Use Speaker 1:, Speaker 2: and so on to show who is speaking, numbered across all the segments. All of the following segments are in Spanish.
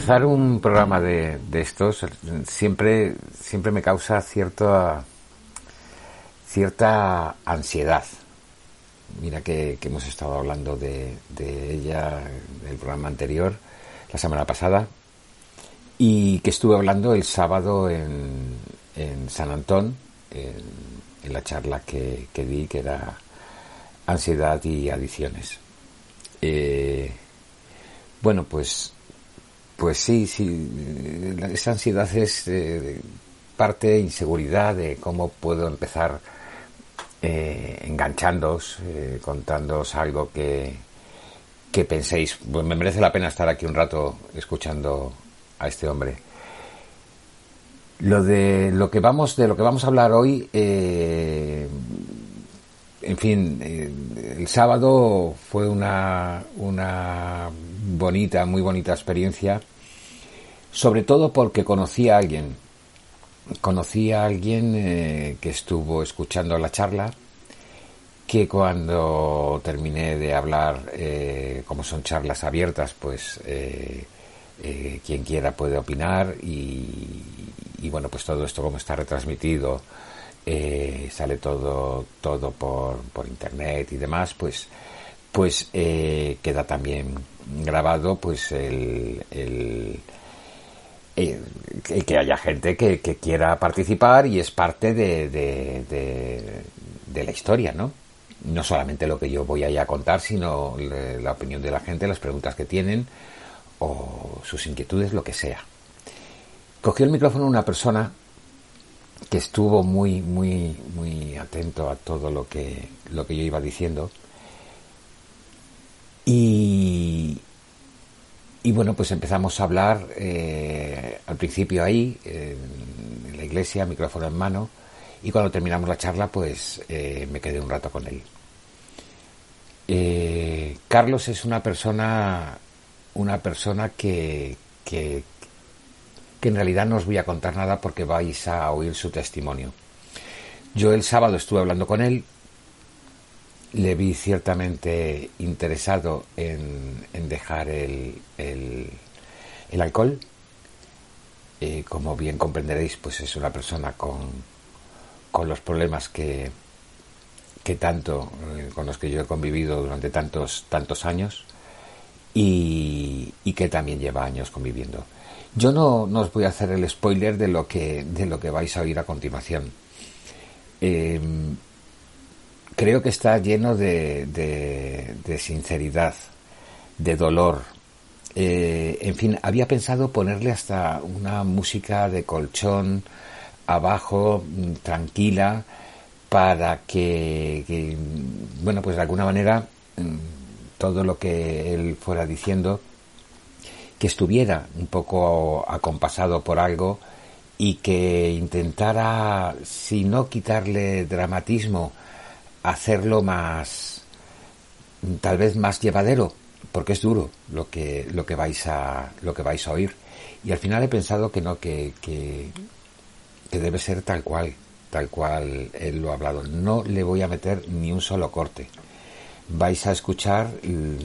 Speaker 1: Empezar un programa de, de estos siempre, siempre me causa cierta, cierta ansiedad. Mira que, hemos estado hablando de, de ella en el programa anterior, la semana pasada, y que estuve hablando el sábado en, en San Antón, en, en la charla que, que, di, que era ansiedad y adicciones. Eh, bueno, pues, pues sí, sí, esa ansiedad es eh, parte de inseguridad de cómo puedo empezar eh, enganchándoos, eh, contándoos algo que, que penséis, pues me merece la pena estar aquí un rato escuchando a este hombre. Lo de lo que vamos de lo que vamos a hablar hoy, eh, en fin, eh, el sábado fue una una bonita, muy bonita experiencia, sobre todo porque conocí a alguien, conocí a alguien eh, que estuvo escuchando la charla, que cuando terminé de hablar, eh, como son charlas abiertas, pues quien quiera puede opinar y, y, bueno, pues todo esto como está retransmitido, eh, sale todo, todo por, por internet y demás, pues, pues eh, queda también grabado pues el, el, el que haya gente que, que, quiera participar y es parte de, de, de, de la historia, ¿no? no solamente lo que yo voy a contar, sino la opinión de la gente, las preguntas que tienen o sus inquietudes, lo que sea. Cogió el micrófono una persona que estuvo muy, muy, muy atento a todo lo que, lo que yo iba diciendo. Y, y bueno, pues empezamos a hablar eh, al principio ahí, en la iglesia, micrófono en mano, y cuando terminamos la charla, pues eh, me quedé un rato con él. Eh, Carlos es una persona, una persona que, que, que en realidad no os voy a contar nada porque vais a oír su testimonio. Yo el sábado estuve hablando con él, le vi ciertamente interesado en, en dejar el, el, alcohol. Eh, como bien comprenderéis, pues es una persona con, con los problemas que, que tanto, eh, con los que yo he convivido durante tantos, tantos años y, y, que también lleva años conviviendo. Yo no, no, os voy a hacer el spoiler de lo que, de lo que vais a oír a continuación. Eh, creo que está lleno de, de, sinceridad, de dolor. Eh, en fin, había pensado ponerle hasta una música de colchón, abajo, mm, tranquila, para que, que, bueno, pues de alguna manera mm, todo lo que él fuera diciendo, que estuviera un poco acompasado por algo y que intentara, si no quitarle dramatismo, hacerlo más, tal vez más llevadero, porque es duro lo que, lo que vais a, lo que vais a oír. Y al final he pensado que no, que, que, debe ser tal cual, tal cual él lo ha hablado. No le voy a meter ni un solo corte. Vais a escuchar el,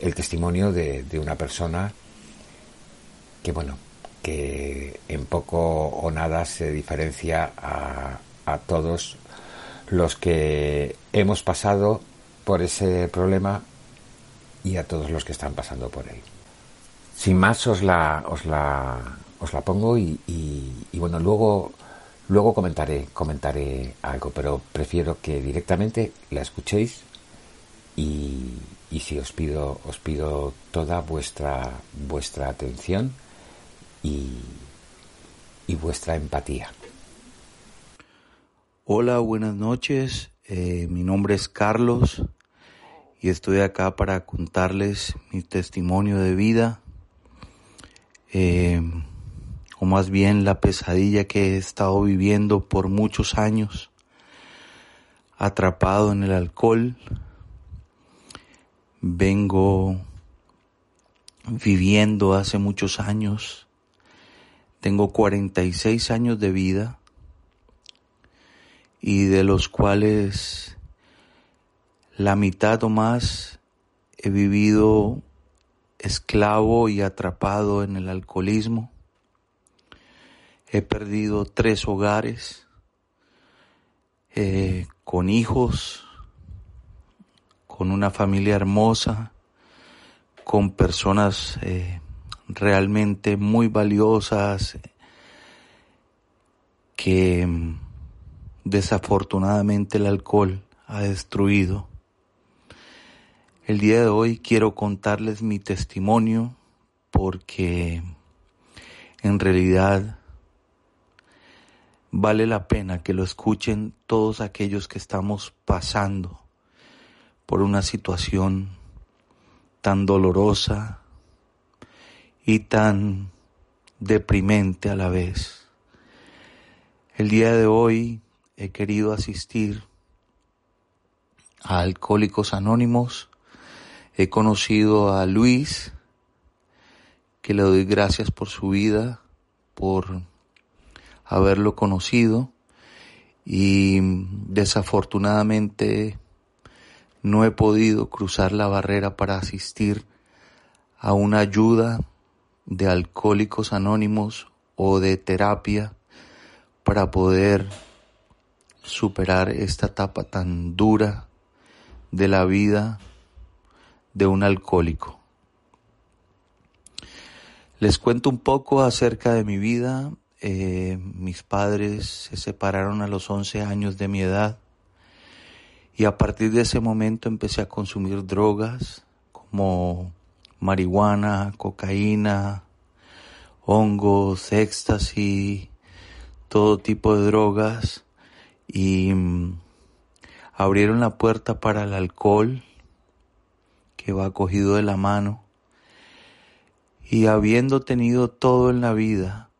Speaker 1: el testimonio de, de, una persona que, bueno, que en poco o nada se diferencia a, a todos los que hemos pasado por ese problema y a todos los que están pasando por él. Sin más os la, os la, os la pongo y, y, y bueno, luego, luego comentaré, comentaré algo, pero prefiero que directamente la escuchéis y, si os pido, os pido toda vuestra, vuestra atención y, y vuestra empatía.
Speaker 2: Hola, buenas noches. Eh, mi nombre es Carlos y estoy acá para contarles mi testimonio de vida, eh, o más bien la pesadilla que he estado viviendo por muchos años, atrapado en el alcohol. Vengo viviendo hace muchos años. Tengo 46 años de vida y de los cuales la mitad o más he vivido esclavo y atrapado en el alcoholismo. He perdido tres hogares eh, con hijos, con una familia hermosa, con personas eh, realmente muy valiosas que desafortunadamente el alcohol ha destruido. El día de hoy quiero contarles mi testimonio porque en realidad vale la pena que lo escuchen todos aquellos que estamos pasando por una situación tan dolorosa y tan deprimente a la vez. El día de hoy he querido asistir a Alcohólicos Anónimos. He conocido a Luis, que le doy gracias por su vida, por haberlo conocido y desafortunadamente no he podido cruzar la barrera para asistir a una ayuda de alcohólicos anónimos o de terapia para poder superar esta etapa tan dura de la vida de un alcohólico. Les cuento un poco acerca de mi vida. Eh, mis padres se separaron a los 11 años de mi edad y a partir de ese momento empecé a consumir drogas como marihuana, cocaína, hongos, éxtasis, todo tipo de drogas. Y mm, abrieron la puerta para el alcohol que va cogido de la mano. Y habiendo tenido todo en la vida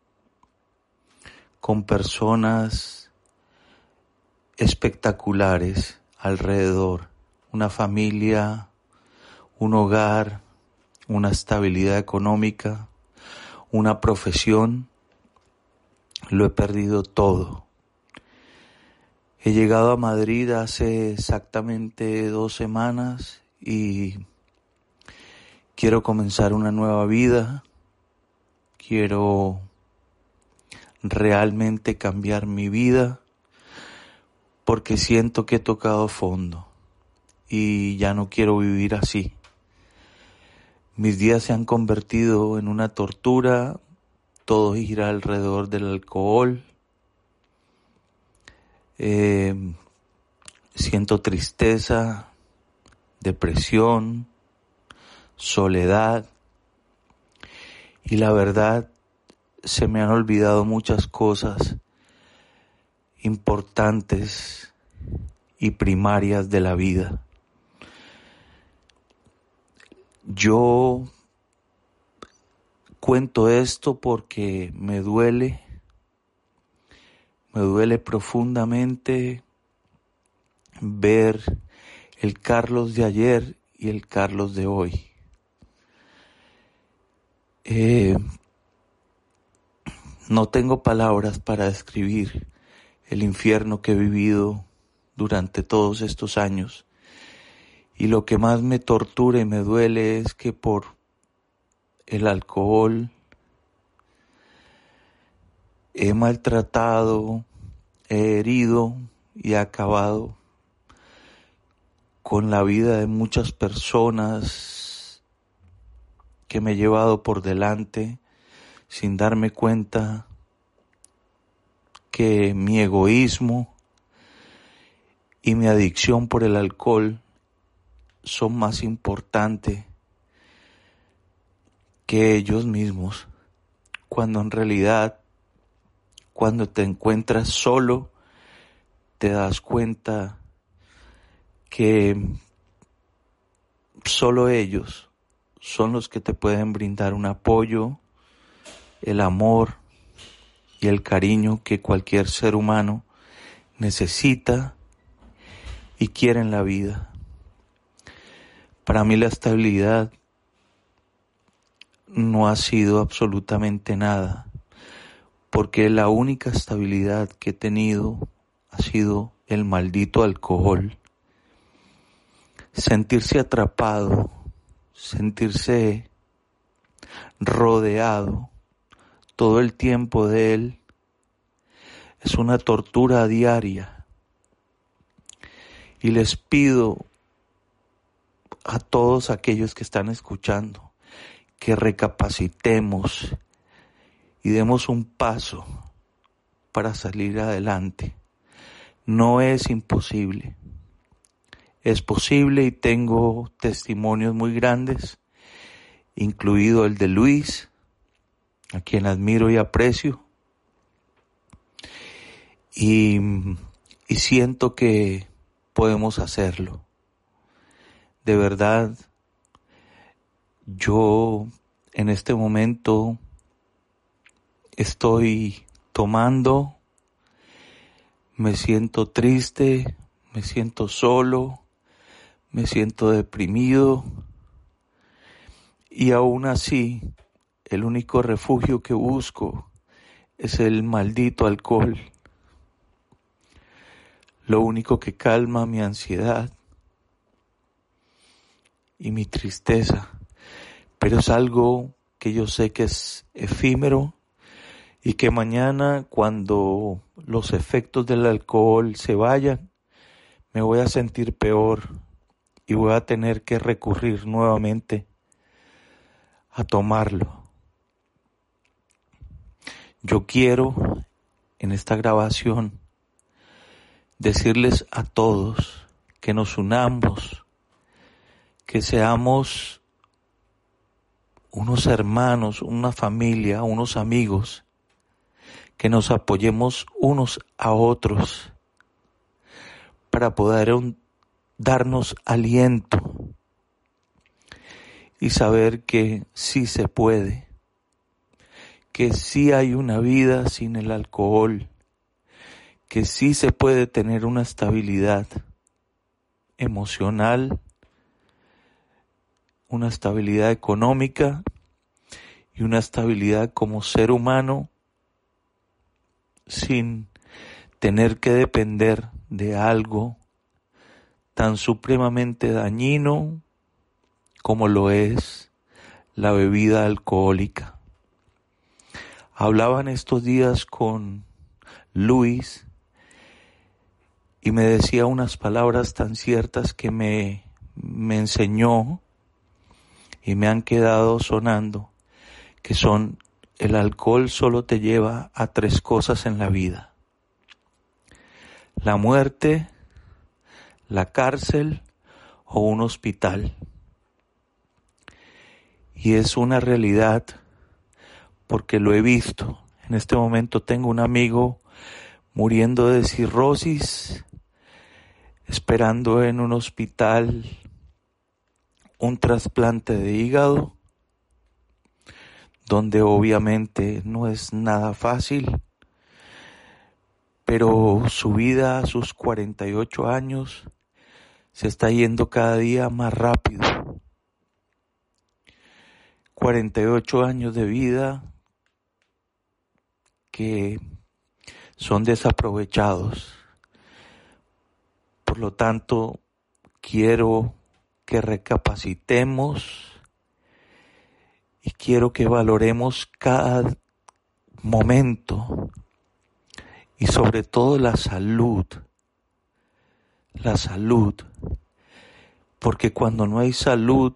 Speaker 2: con personas espectaculares alrededor, una familia, un hogar, una estabilidad económica, una profesión, lo he perdido todo. He llegado a Madrid hace exactamente dos semanas y quiero comenzar una nueva vida. Quiero realmente cambiar mi vida porque siento que he tocado fondo y ya no quiero vivir así. Mis días se han convertido en una tortura, todo gira alrededor del alcohol, eh, siento tristeza, depresión, soledad y la verdad se me han olvidado muchas cosas importantes y primarias de la vida. Yo cuento esto porque me duele me duele profundamente ver el Carlos de ayer y el Carlos de hoy. Eh, no tengo palabras para describir el infierno que he vivido durante todos estos años. Y lo que más me tortura y me duele es que por el alcohol, he maltratado, he herido y he acabado con la vida de muchas personas que me he llevado por delante sin darme cuenta que mi egoísmo y mi adicción por el alcohol son más importantes que ellos mismos, cuando en realidad cuando te encuentras solo te das cuenta que solo ellos son los que te pueden brindar un apoyo, el amor y el cariño que cualquier ser humano necesita y quiere en la vida. Para mí la estabilidad no ha sido absolutamente nada, porque la única estabilidad que he tenido ha sido el maldito alcohol. Sentirse atrapado, sentirse rodeado todo el tiempo de él es una tortura diaria. Y les pido a todos aquellos que están escuchando que recapacitemos y demos un paso para salir adelante. No es imposible. Es posible y tengo testimonios muy grandes, incluido el de Luis, a quien admiro y aprecio. Y, y siento que podemos hacerlo. De verdad, yo en este momento estoy tomando, me siento triste, me siento solo, me siento deprimido y aún así el único refugio que busco es el maldito alcohol. Lo único que calma mi ansiedad y mi tristeza pero es algo que yo sé que es efímero y que mañana cuando los efectos del alcohol se vayan, me voy a sentir peor y voy a tener que recurrir nuevamente a tomarlo. Yo quiero en esta grabación decirles a todos que nos unamos, que seamos unos hermanos, una familia, unos amigos, que nos apoyemos unos a otros para poder darnos aliento y saber que sí se puede, que sí hay una vida sin el alcohol, que sí se puede tener una estabilidad emocional, una estabilidad económica y una estabilidad como ser humano sin tener que depender de algo tan supremamente dañino como lo es la bebida alcohólica. Hablaban estos días con Luis y me decía unas palabras tan ciertas que me, me enseñó y me han quedado sonando, que son el alcohol solo te lleva a tres cosas en la vida. La muerte, la cárcel o un hospital. Y es una realidad porque lo he visto. En este momento tengo un amigo muriendo de cirrosis, esperando en un hospital un trasplante de hígado, donde obviamente no es nada fácil, pero su vida a sus 48 años se está yendo cada día más rápido. 48 años de vida que son desaprovechados. Por lo tanto, quiero que recapacitemos y quiero que valoremos cada momento y sobre todo la salud, la salud, porque cuando no hay salud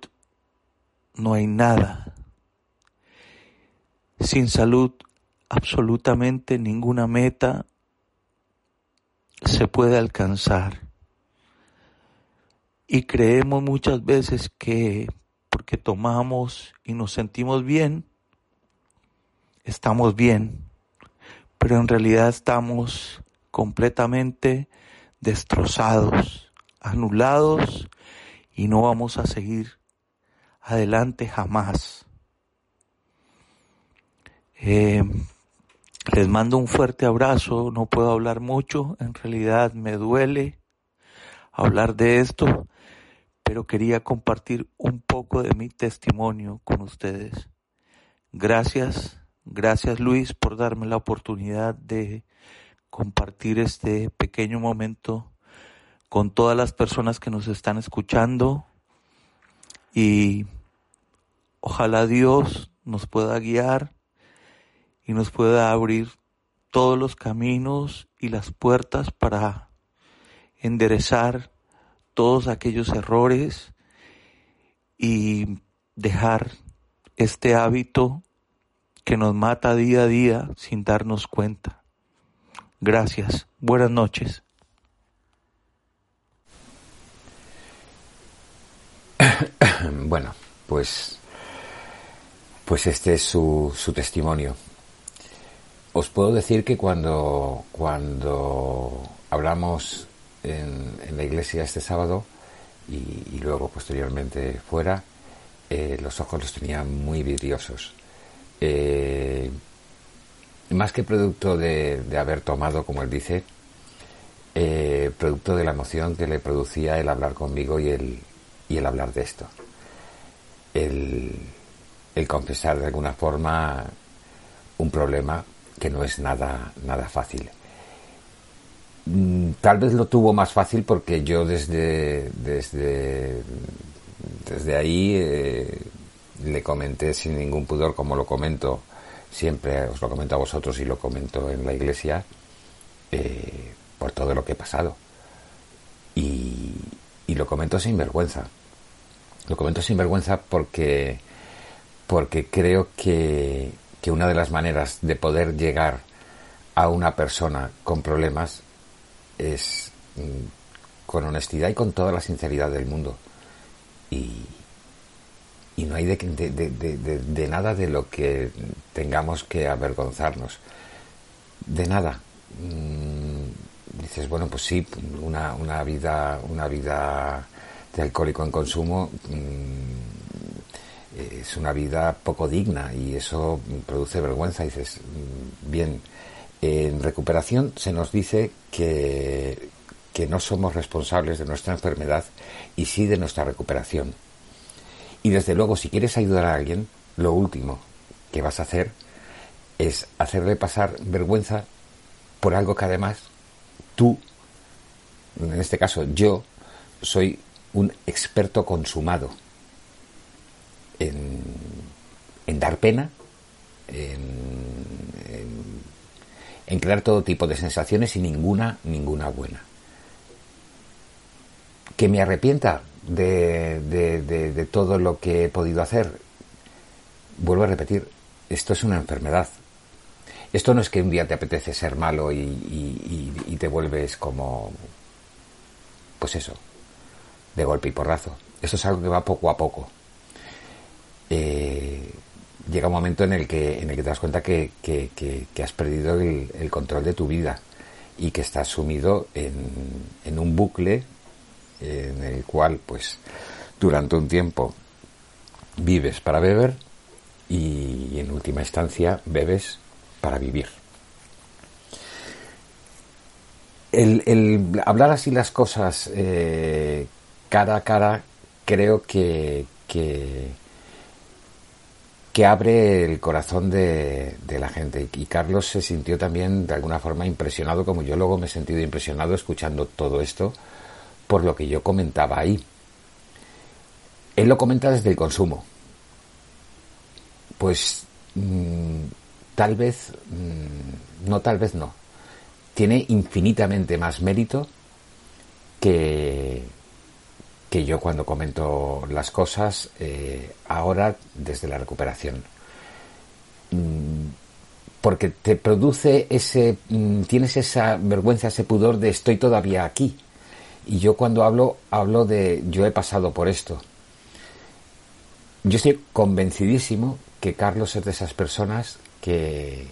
Speaker 2: no hay nada. Sin salud absolutamente ninguna meta se puede alcanzar. Y creemos muchas veces que porque tomamos y nos sentimos bien, estamos bien, pero en realidad estamos completamente destrozados, anulados y no vamos a seguir adelante jamás. Eh, les mando un fuerte abrazo, no puedo hablar mucho, en realidad me duele hablar de esto, pero quería compartir un poco de mi testimonio con ustedes. Gracias, gracias Luis por darme la oportunidad de compartir este pequeño momento con todas las personas que nos están escuchando y ojalá Dios nos pueda guiar y nos pueda abrir todos los caminos y las puertas para enderezar todos aquellos errores y dejar este hábito que nos mata día a día sin darnos cuenta. Gracias. Buenas noches.
Speaker 1: Bueno, pues, pues este es su, su testimonio. Os puedo decir que cuando, cuando hablamos en, la iglesia este sábado y, luego posteriormente fuera, eh, los ojos los tenía muy vidriosos. Eh, más que producto de, haber tomado, como él dice, eh, producto de la emoción que le producía el hablar conmigo y el, y el hablar de esto. El, confesar de alguna forma un problema que no es nada, nada fácil. Tal vez lo tuvo más fácil porque yo desde, desde, desde ahí eh, le comenté sin ningún pudor, como lo comento siempre, os lo comento a vosotros y lo comento en la iglesia, eh, por todo lo que he pasado. Y, y lo comento sin vergüenza. Lo comento sin vergüenza porque, porque creo que, que una de las maneras de poder llegar a una persona con problemas es mm, con honestidad y con toda la sinceridad del mundo. Y, y no hay de, de, nada de lo que tengamos que avergonzarnos. De nada. Mm, dices, bueno, pues sí, una, una vida, una vida de alcohólico en consumo mm, es una vida poco digna y eso produce vergüenza. dices, bien, en recuperación se nos dice que, que no somos responsables de nuestra enfermedad y sí de nuestra recuperación. Y desde luego, si quieres ayudar a alguien, lo último que vas a hacer es hacerle pasar vergüenza por algo que además tú, en este caso yo, soy un experto consumado en, dar pena, en, en, crear todo tipo de sensaciones y ninguna, ninguna buena. Que me arrepienta de, de, todo lo que he podido hacer. Vuelvo a repetir, esto es una enfermedad. Esto no es que un día te apetece ser malo y, te vuelves como, pues eso, de golpe y porrazo. Esto es algo que va poco a poco. Eh, llega un momento en el que, en el que te das cuenta que, has perdido el, control de tu vida y que estás sumido en, un bucle en el cual, pues, durante un tiempo vives para beber y en última instancia bebes para vivir. Hablar así las cosas eh, cara a cara creo que, que abre el corazón de, la gente. Y Carlos se sintió también de alguna forma impresionado, como yo luego me he sentido impresionado escuchando todo esto, por lo que yo comentaba ahí. Él lo comenta desde el consumo. Pues mm, tal vez, mm, no tal vez no. Tiene infinitamente más mérito que, que yo cuando comento las cosas eh, ahora desde la recuperación. Mm, porque te produce ese, mm, tienes esa vergüenza, ese pudor de estoy todavía aquí. Y yo cuando hablo, hablo de yo he pasado por esto. Yo estoy convencidísimo que Carlos es de esas personas que,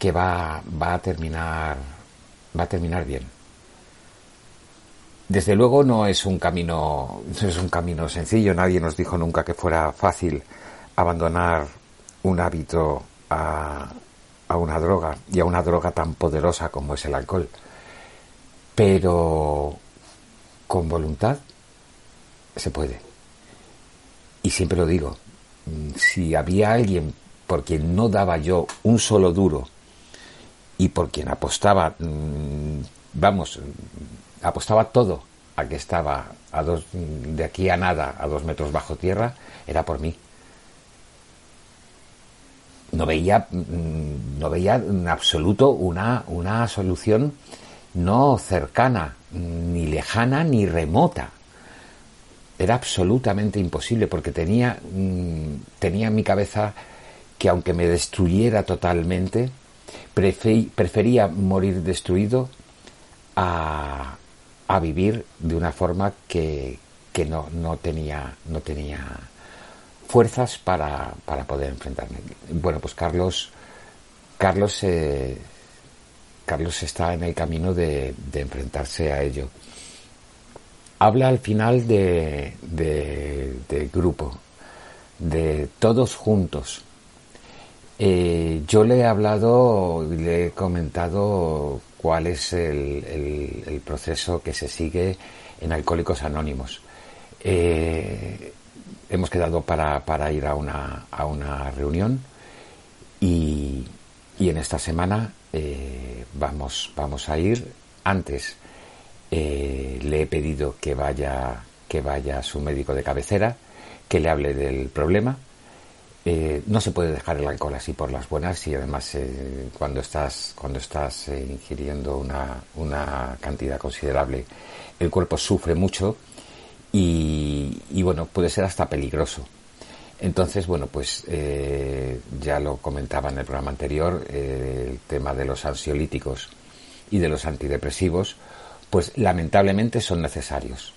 Speaker 1: que va, va a terminar, va a terminar bien Desde luego no es un camino, no es un camino sencillo. Nadie nos dijo nunca que fuera fácil abandonar un hábito a, a una droga y a una droga tan poderosa como es el alcohol. Pero con voluntad se puede. Y siempre lo digo, si había alguien por quien no daba yo un solo duro y por quien apostaba, mm, vamos, apostaba todo a que estaba a dos, de aquí a nada, a dos metros bajo tierra, era por mí. No veía, mm, no veía en absoluto una, una solución no cercana, ni lejana, ni remota. Era absolutamente imposible porque tenía, mm, tenía en mi cabeza que aunque me destruyera totalmente, prefería morir destruido a, a vivir de una forma que, que no, no, tenía, no tenía fuerzas para, para, poder enfrentarme. Bueno, pues Carlos, Carlos, eh, Carlos está en el camino de, de, enfrentarse a ello. Habla al final de, grupo, de todos juntos. Eh, yo le he hablado le he comentado cuál es el, proceso que se sigue en Alcohólicos Anónimos. Eh, hemos quedado para, ir a una, reunión y, en esta semana eh, vamos, vamos a ir. Antes eh, le he pedido que vaya, que vaya a su médico de cabecera, que le hable del problema eh, no se puede dejar el alcohol así por las buenas y además eh, cuando estás, cuando estás eh, ingiriendo una, una, cantidad considerable el cuerpo sufre mucho y, y bueno, puede ser hasta peligroso. Entonces, bueno, pues ya lo comentaba en el programa anterior, el tema de los ansiolíticos y de los antidepresivos, pues lamentablemente son necesarios.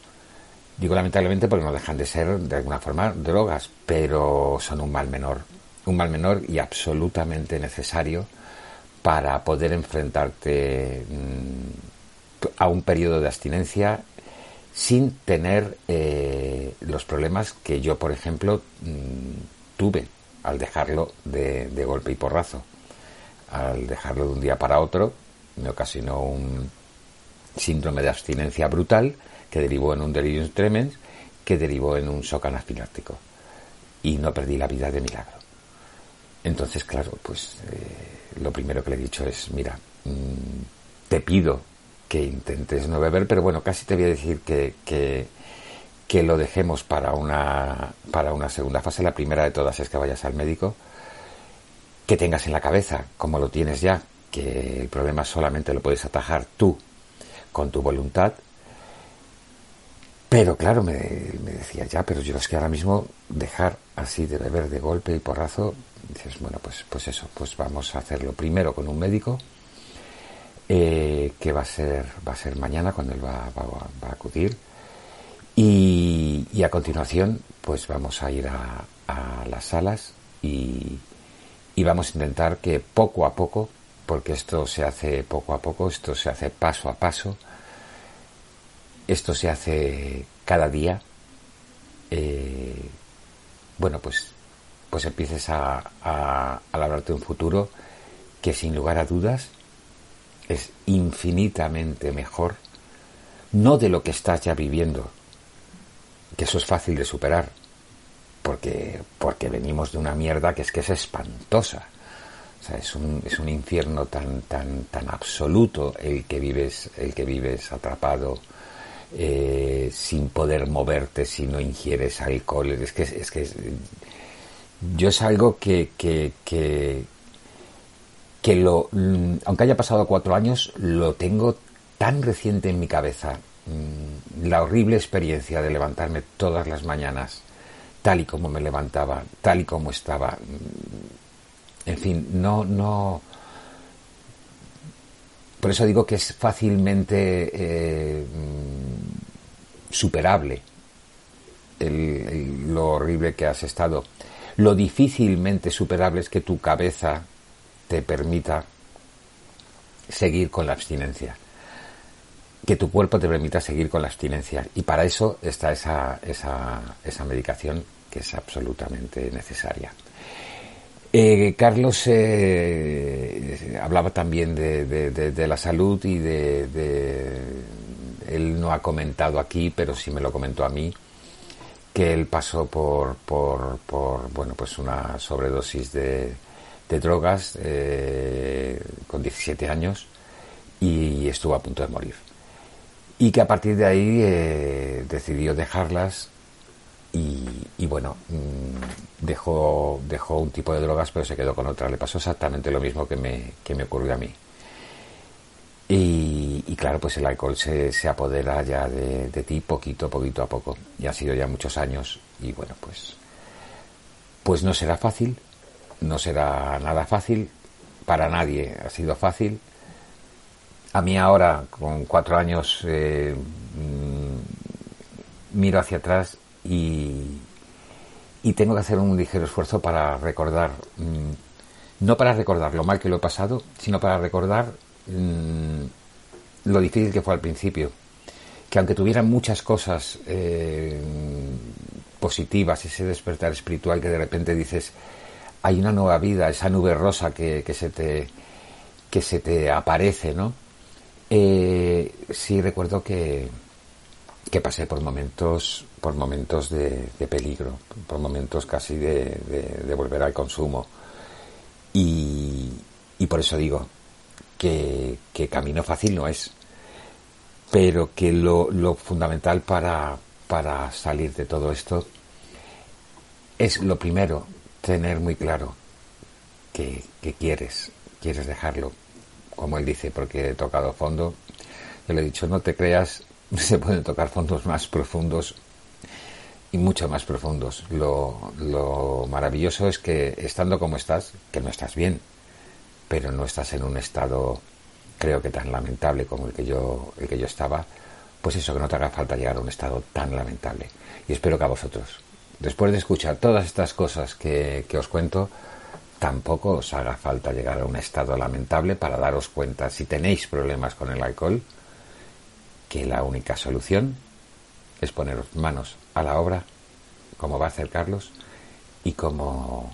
Speaker 1: Digo lamentablemente porque no dejan de ser de alguna forma drogas, pero son un mal menor, un mal menor y absolutamente necesario para poder enfrentarte mm, a un periodo de abstinencia sin tener eh, los problemas que yo, por ejemplo, mm, tuve al dejarlo de, de, golpe y porrazo. Al dejarlo de un día para otro, me ocasionó un síndrome de abstinencia brutal que derivó en un delirium tremens, que derivó en un shock anafiláctico. Y no perdí la vida de milagro. Entonces, claro, pues eh, lo primero que le he dicho es, mira, mm, te pido que intentes no beber, pero bueno, casi te voy a decir que, que, que lo dejemos para una, para una segunda fase. La primera de todas es que vayas al médico, que tengas en la cabeza, como lo tienes ya, que el problema solamente lo puedes atajar tú con tu voluntad pero claro, me, decía, ya, pero yo es que ahora mismo dejar así de beber de golpe y porrazo, dices, bueno, pues, pues eso, pues vamos a hacerlo primero con un médico, eh, que va a ser, va a ser mañana cuando él va, va, a acudir, y, a continuación, pues vamos a ir a, las salas y vamos a intentar que poco a poco, porque esto se hace poco a poco, esto se hace paso a paso, esto se hace cada día, eh, bueno, pues, pues empieces a, a, de un futuro que sin lugar a dudas es infinitamente mejor, no de lo que estás ya viviendo, que eso es fácil de superar, porque, porque venimos de una mierda que es que es espantosa. O sea, es un, es un infierno tan, tan, tan absoluto el que vives, el que vives atrapado eh, sin poder moverte si no ingieres alcohol. Es que, es que yo es algo que, que, que, que lo, mm, aunque haya pasado cuatro años, lo tengo tan reciente en mi cabeza. Mm, la horrible experiencia de levantarme todas las mañanas, tal y como me levantaba, tal y como estaba. Mm, en fin, no, no, por eso digo que es fácilmente eh, superable lo horrible que has estado. Lo difícilmente superable es que tu cabeza te permita seguir con la abstinencia. que tu cuerpo te permita seguir con la abstinencia. Y para eso está esa, esa, esa medicación que es absolutamente necesaria. Eh, Carlos eh, hablaba también de, la salud y de, Él no ha comentado aquí, pero sí me lo comentó a mí, que él pasó por, por, por bueno, pues una sobredosis de, drogas eh, con 17 años y estuvo a punto de morir. Y que a partir de ahí decidió dejarlas y, bueno, mm, dejó, dejó un tipo de drogas pero se quedó con otra. Le pasó exactamente lo mismo que me, que me ocurrió a mí. Y, claro, pues el alcohol se, apodera ya de, de, ti poquito, poquito a poco. Y ha sido ya muchos años. Y bueno, pues, pues no será fácil, no será nada fácil, para nadie ha sido fácil. A mí ahora, con cuatro años, eh, mm, miro hacia atrás y, tengo que hacer un ligero esfuerzo para recordar, mm, no para recordar lo mal que lo he pasado, sino para recordar mm, lo difícil que fue al principio. Que aunque tuviera muchas cosas eh, positivas, ese despertar espiritual que de repente dices, hay una nueva vida, esa nube rosa que, se, te, que se te aparece, ¿no? Eh, sí recuerdo que, que pasé por momentos por momentos de, peligro, por momentos casi de, volver al consumo. Y, por eso digo que, camino fácil no es, pero que lo, fundamental para, para salir de todo esto es lo primero, tener muy claro que, que, quieres, quieres dejarlo, como él dice, porque he tocado fondo. Yo le he dicho, no te creas, se pueden tocar fondos más profundos y mucho más profundos. Lo, lo maravilloso es que estando como estás, que no estás bien, pero no estás en un estado creo que tan lamentable como el que yo el que yo estaba, pues eso que no te haga falta llegar a un estado tan lamentable. Y espero que a vosotros, después de escuchar todas estas cosas que, que os cuento, tampoco os haga falta llegar a un estado lamentable para daros cuenta si tenéis problemas con el alcohol, que la única solución es poneros manos a la obra, como va a hacer Carlos, y como,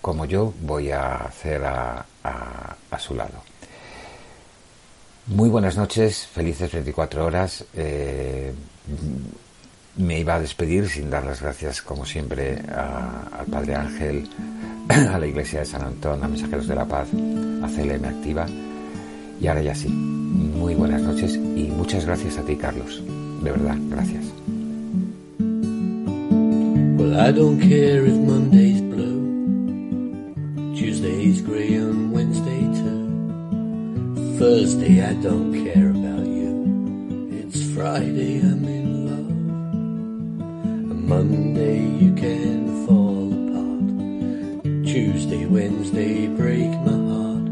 Speaker 1: como yo voy a hacer a, a, su lado. Muy buenas noches, felices 24 horas. Eh, me iba a despedir sin dar las gracias, como siempre, al Padre Ángel, a la Iglesia de San Antón, a Mensajeros de la Paz, a CLM Activa. Y ahora ya sí, muy buenas noches y muchas gracias a ti, Carlos. De verdad, gracias. Well, I don't care if Monday's blue, Tuesday's grey and Wednesday too. Thursday, I don't care about you. It's Friday, I'm in love. And Monday, you can fall apart. Tuesday, Wednesday, break my heart.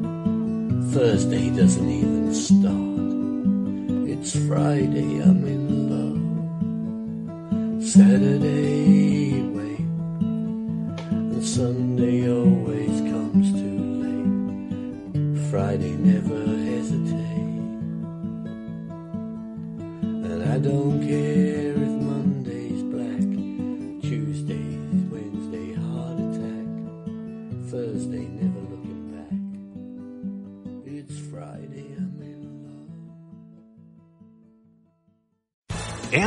Speaker 1: Thursday doesn't even start. It's Friday, I'm in love. Saturday wait, and Sunday always comes too late. Friday never hesitate, and I don't care